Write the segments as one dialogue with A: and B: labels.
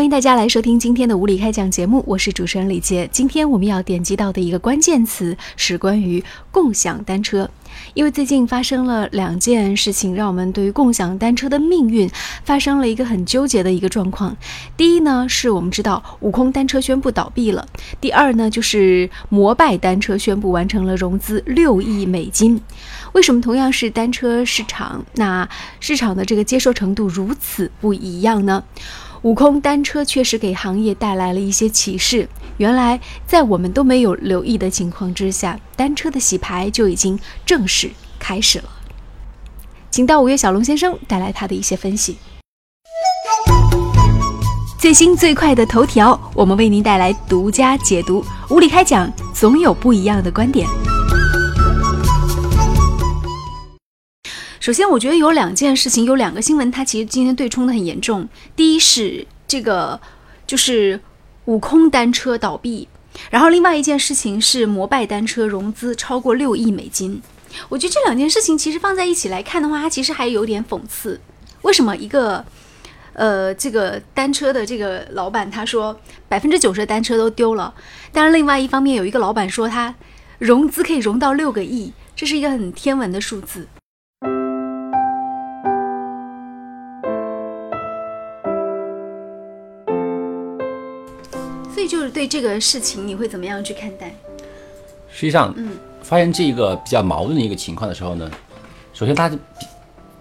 A: 欢迎大家来收听今天的无理开讲节目，我是主持人李杰。今天我们要点击到的一个关键词是关于共享单车，因为最近发生了两件事情，让我们对于共享单车的命运发生了一个很纠结的一个状况。第一呢，是我们知道悟空单车宣布倒闭了；第二呢，就是摩拜单车宣布完成了融资六亿美金。为什么同样是单车市场，那市场的这个接受程度如此不一样呢？悟空单车确实给行业带来了一些启示。原来，在我们都没有留意的情况之下，单车的洗牌就已经正式开始了。请到五月小龙先生带来他的一些分析。最新最快的头条，我们为您带来独家解读。无理开讲，总有不一样的观点。首先，我觉得有两件事情，有两个新闻，它其实今天对冲的很严重。第一是这个，就是悟空单车倒闭，然后另外一件事情是摩拜单车融资超过六亿美金。我觉得这两件事情其实放在一起来看的话，它其实还有点讽刺。为什么一个呃这个单车的这个老板他说百分之九十的单车都丢了，但是另外一方面有一个老板说他融资可以融到六个亿，这是一个很天文的数字。就是对这个事情，你会怎么样去看待？
B: 实际上，嗯，发现这个比较矛盾的一个情况的时候呢，首先它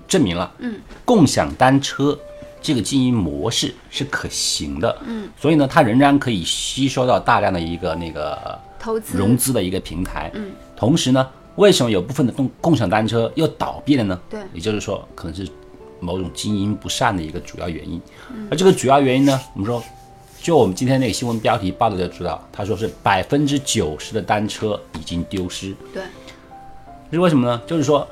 B: 证明了，嗯，共享单车这个经营模式是可行的，嗯，所以呢，它仍然可以吸收到大量的一个那个
A: 投资。
B: 融资的一个平台，嗯，同时呢，为什么有部分的共共享单车又倒闭了呢？
A: 对，
B: 也就是说，可能是某种经营不善的一个主要原因，而这个主要原因呢，我们说。就我们今天那个新闻标题报道就知道，他说是百分之九十的单车已经丢失。
A: 对，
B: 是为什么呢？就是说，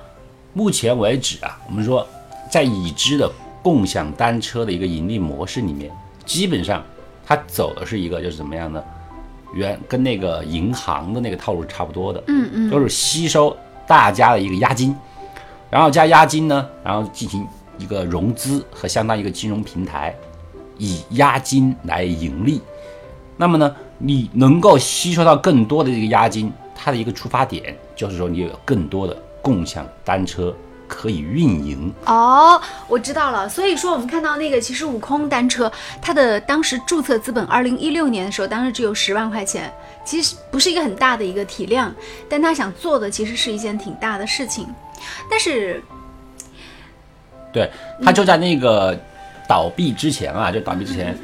B: 目前为止啊，我们说在已知的共享单车的一个盈利模式里面，基本上它走的是一个就是怎么样呢？原跟那个银行的那个套路是差不多的。
A: 嗯嗯，
B: 就是吸收大家的一个押金，然后加押金呢，然后进行一个融资和相当于一个金融平台。以押金来盈利，那么呢，你能够吸收到更多的这个押金，它的一个出发点就是说你有更多的共享单车可以运营。
A: 哦，我知道了。所以说我们看到那个，其实悟空单车它的当时注册资本，二零一六年的时候，当时只有十万块钱，其实不是一个很大的一个体量，但他想做的其实是一件挺大的事情。但是，
B: 对他就在那个。倒闭之前啊，就倒闭之前，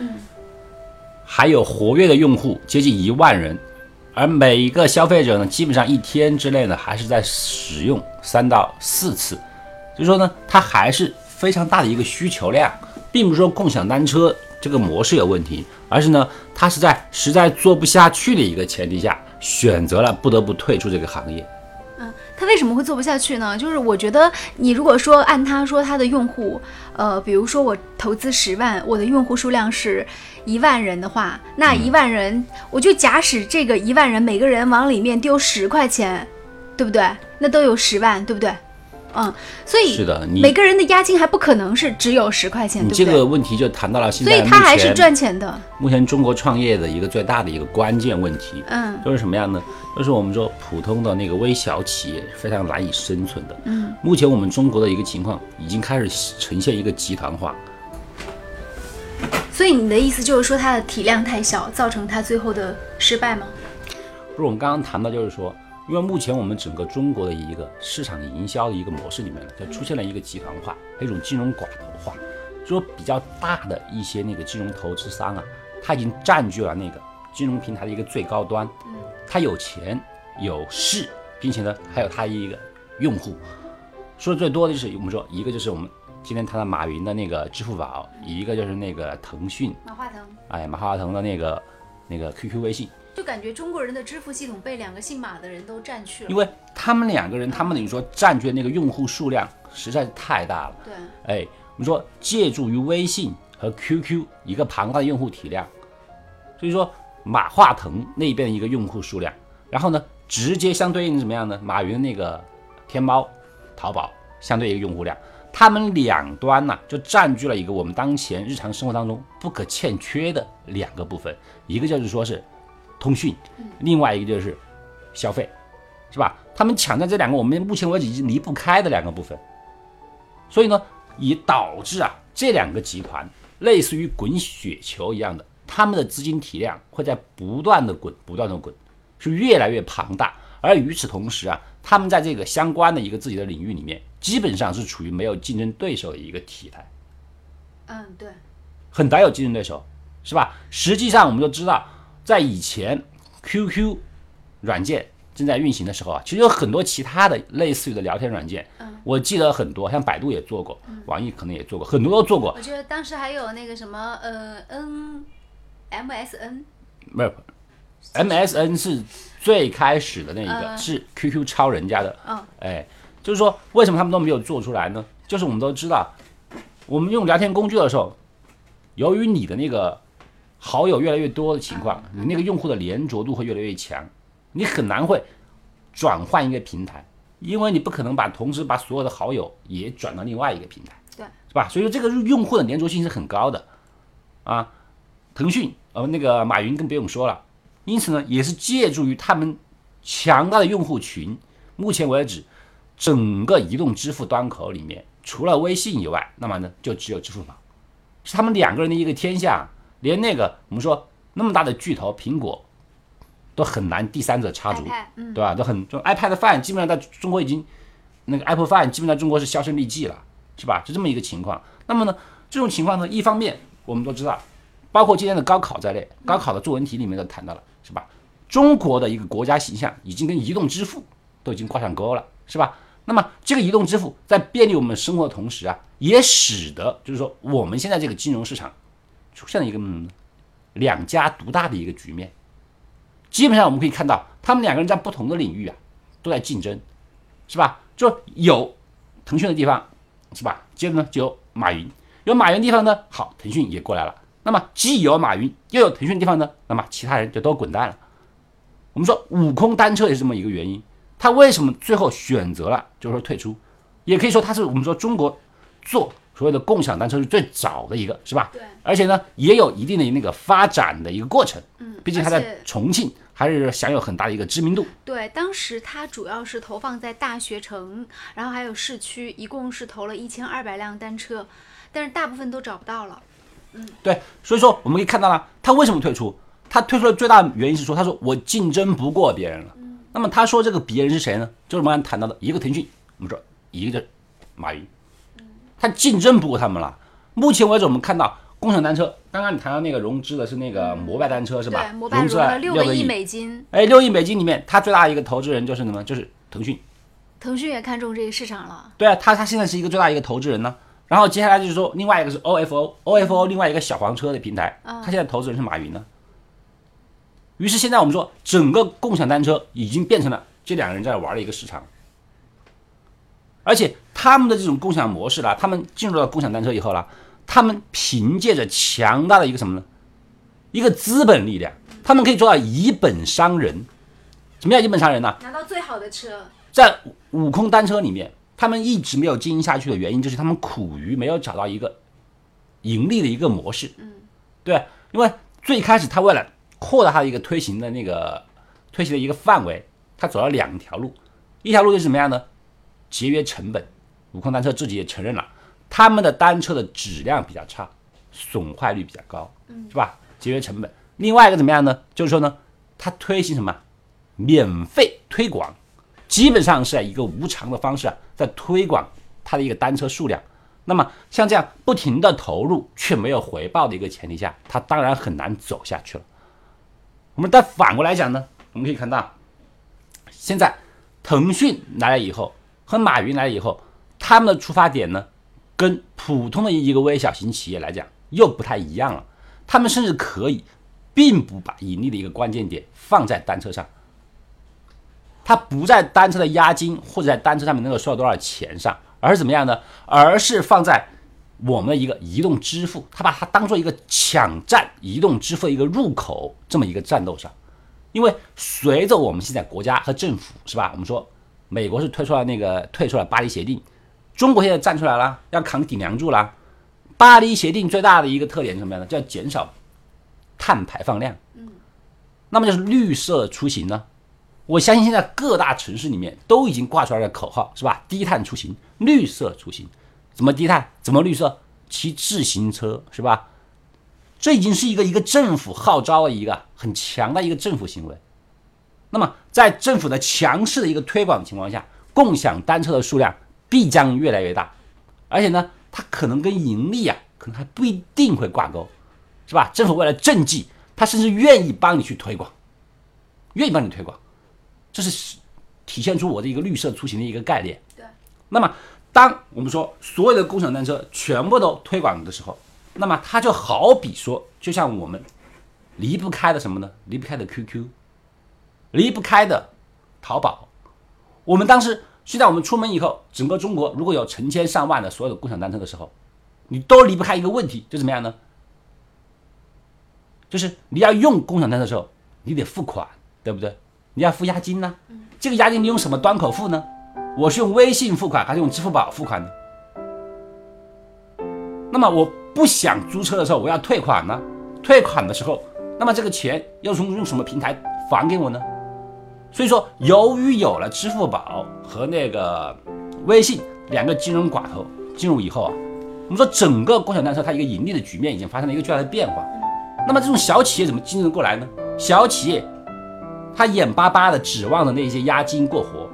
B: 还有活跃的用户接近一万人，而每一个消费者呢，基本上一天之内呢，还是在使用三到四次，所以说呢，它还是非常大的一个需求量，并不是说共享单车这个模式有问题，而是呢，它是在实在做不下去的一个前提下，选择了不得不退出这个行业。
A: 他为什么会做不下去呢？就是我觉得，你如果说按他说他的用户，呃，比如说我投资十万，我的用户数量是一万人的话，那一万人，我就假使这个一万人每个人往里面丢十块钱，对不对？那都有十万，对不对？嗯，所以
B: 是的，你
A: 每个人的押金还不可能是只有十块钱，
B: 你这个问题就谈到了现在，
A: 所以他还是赚钱的。
B: 目前中国创业的一个最大的一个关键问题，
A: 嗯，
B: 就是什么样呢？就是我们说普通的那个微小企业非常难以生存的。嗯，目前我们中国的一个情况已经开始呈现一个集团化。
A: 所以你的意思就是说它的体量太小，造成它最后的失败吗？
B: 不是，我们刚刚谈到就是说。因为目前我们整个中国的一个市场营销的一个模式里面呢，就出现了一个集团化，一种金融寡头化，就说比较大的一些那个金融投资商啊，他已经占据了那个金融平台的一个最高端，嗯，他有钱有势，并且呢还有他一个用户，说的最多的就是我们说一个就是我们今天谈到马云的那个支付宝，一个就是那个腾讯
A: 马化腾，
B: 哎马化腾的那个那个 QQ 微信。
A: 就感觉中国人的支付系统被两个姓马的人都占去了，
B: 因为他们两个人，他们等于说占据那个用户数量实在是太大了。
A: 对，
B: 哎，我们说借助于微信和 QQ 一个庞大的用户体量，所以说马化腾那边的一个用户数量，然后呢，直接相对应怎么样呢？马云那个天猫、淘宝相对一个用户量，他们两端呢就占据了一个我们当前日常生活当中不可欠缺的两个部分，一个就是说是通讯，另外一个就是消费，是吧？他们抢占这两个我们目前为止已经离不开的两个部分，所以呢，也导致啊这两个集团类似于滚雪球一样的，他们的资金体量会在不断的滚，不断的滚，是越来越庞大。而与此同时啊，他们在这个相关的一个自己的领域里面，基本上是处于没有竞争对手的一个体态。
A: 嗯，对，
B: 很难有竞争对手，是吧？实际上我们都知道，在以前 QQ 软件正在运行的时候啊，其实有很多其他的类似于的聊天软件，
A: 嗯，
B: 我记得很多，像百度也做过，网易可能也做过，很多都做过。
A: 我觉得当时还有那个什么呃 N MSN，
B: 没有，MSN 是最开始的那一个，
A: 嗯
B: 是 QQ 超人家的。
A: 嗯，
B: 哎，就是说为什么他们都没有做出来呢？就是我们都知道，我们用聊天工具的时候，由于你的那个好友越来越多的情况，你那个用户的粘着度会越来越强，你很难会转换一个平台，因为你不可能把同时把所有的好友也转到另外一个平台，
A: 对，
B: 是吧？所以说这个用户的粘着性是很高的啊。腾讯呃那个马云更不用说了，因此呢，也是借助于他们强大的用户群，目前为止，整个移动支付端口里面，除了微信以外，那么呢就只有支付宝，是他们两个人的一个天下，连那个我们说那么大的巨头苹果都很难第三者插足
A: ，iPad，嗯，
B: 对吧？都很就 iPad Fan 基本上在中国已经那个 Apple Fan 基本上中国是销声匿迹了，是吧？是这么一个情况。那么呢，这种情况呢，一方面我们都知道，包括今天的高考在内，高考的作文题里面都谈到了，是吧？中国的一个国家形象已经跟移动支付都已经挂上钩了，是吧？那么这个移动支付在便利我们生活的同时啊，也使得就是说我们现在这个金融市场出现了一个嗯两家独大的一个局面。基本上我们可以看到，他们两个人在不同的领域啊都在竞争，是吧？就有腾讯的地方，是吧？接着呢就有马云，有马云地方呢，好，腾讯也过来了。那么既有马云又有腾讯地方呢，那么其他人就都滚蛋了。我们说悟空单车也是这么一个原因，他为什么最后选择了就是说退出？也可以说他是我们说中国做所谓的共享单车是最早的一个，是吧？
A: 对，
B: 而且呢也有一定的那个发展的一个过程。
A: 嗯，
B: 毕竟它在重庆还是享有很大的一个知名度。
A: 对，当时它主要是投放在大学城，然后还有市区，一共是投了一千二百辆单车，但是大部分都找不到了。
B: 嗯对，所以说我们可以看到了，他为什么退出？他退出的最大原因是说，他说我竞争不过别人了。那么他说这个别人是谁呢？就是我们刚才谈到的一个腾讯，我们说一个就是马云，他竞争不过他们了。目前为止，我们看到共享单车，刚刚你谈到那个融资的是那个摩拜单车是吧？
A: 对，摩拜融
B: 融资了
A: 了六个亿。美金，
B: 哎，六亿美金里面，他最大的一个投资人就是什么？就是腾讯。
A: 腾讯也看中这个市场了。
B: 对啊，他他现在是一个最大的一个投资人呢。然后接下来就是说，另外一个是 OFO，OFO 另外一个小黄车的平台，他现在投资人是马云呢。于是现在我们说，整个共享单车已经变成了这两个人在玩的一个市场，而且他们的这种共享模式啦，他们进入到共享单车以后啦，他们凭借着强大的一个什么呢？一个资本力量，他们可以做到以本伤人。什么叫以本伤人呢？
A: 拿到最好的车，
B: 在悟空单车里面，他们一直没有经营下去的原因，就是他们苦于没有找到一个盈利的一个模式。嗯，对，因为最开始他为了扩大他的一个推行的那个推行的一个范围，他走了两条路，一条路就是什么样呢？节约成本。悟空单车自己也承认了，他们的单车的质量比较差，损坏率比较高，是吧？节约成本。另外一个怎么样呢？就是说呢，他推行什么？免费推广，基本上是一个无偿的方式啊，在推广它的一个单车数量。那么像这样不停的投入却没有回报的一个前提下，它当然很难走下去了。我们再反过来讲呢，我们可以看到，现在腾讯来了以后和马云来了以后，他们的出发点呢，跟普通的一个微小型企业来讲又不太一样了。他们甚至可以并不把盈利的一个关键点放在单车上。他不在单车的押金或者在单车上面能够收到多少钱上，而是怎么样呢？而是放在我们的一个移动支付，他把它当做一个抢占移动支付的一个入口这么一个战斗上。因为随着我们现在国家和政府是吧，我们说美国是推出了那个退出了巴黎协定，中国现在站出来了，要扛顶梁柱了。巴黎协定最大的一个特点是什么样的？叫减少碳排放量。嗯，那么就是绿色出行呢？我相信现在各大城市里面都已经挂出来了口号，是吧？低碳出行，绿色出行，怎么低碳？怎么绿色？骑自行车，是吧？这已经是一个一个政府号召的一个很强的一个政府行为。那么在政府的强势的一个推广情况下，共享单车的数量必将越来越大，而且呢，它可能跟盈利啊，可能还不一定会挂钩，是吧？政府为了政绩，他甚至愿意帮你去推广，愿意帮你推广，这是体现出我的一个绿色出行的一个概念。
A: 对。
B: 那么，当我们说所有的共享单车全部都推广的时候，那么它就好比说，就像我们离不开的什么呢？离不开的 QQ。离不开的淘宝，我们当时现在我们出门以后，整个中国如果有成千上万的所有的共享单车的时候，你都离不开一个问题，就怎么样呢？就是你要用共享单车的时候，你得付款，对不对？你要付押金呢。这个押金你用什么端口付呢？我是用微信付款还是用支付宝付款呢？那么我不想租车的时候，我要退款呢？退款的时候，那么这个钱要从用什么平台还给我呢？所以说，由于有了支付宝和那个微信两个金融寡头进入以后啊，我们说整个共享单车它一个盈利的局面已经发生了一个巨大的变化。那么这种小企业怎么竞争过来呢？小企业他眼巴巴的指望着那些押金过活，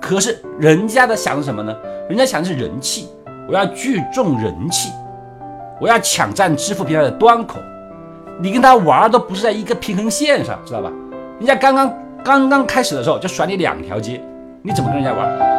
B: 可是人家的想的什么呢？人家想的是人气，我要聚众人气，我要抢占支付平台的端口。你跟他玩都不是在一个平衡线上，知道吧？人家刚刚。刚刚开始的时候就甩你两条街，你怎么跟人家玩？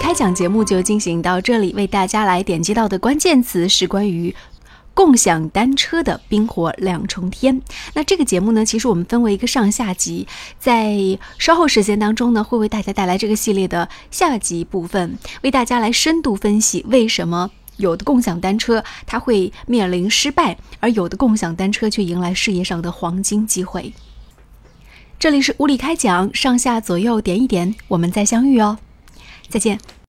A: 开讲节目就进行到这里，为大家来点击到的关键词是关于共享单车的冰火两重天。那这个节目呢，其实我们分为一个上下集，在稍后时间当中呢，会为大家带来这个系列的下集部分，为大家来深度分析为什么有的共享单车它会面临失败，而有的共享单车却迎来事业上的黄金机会。这里是物理开讲，上下左右点一点，我们再相遇哦。再见。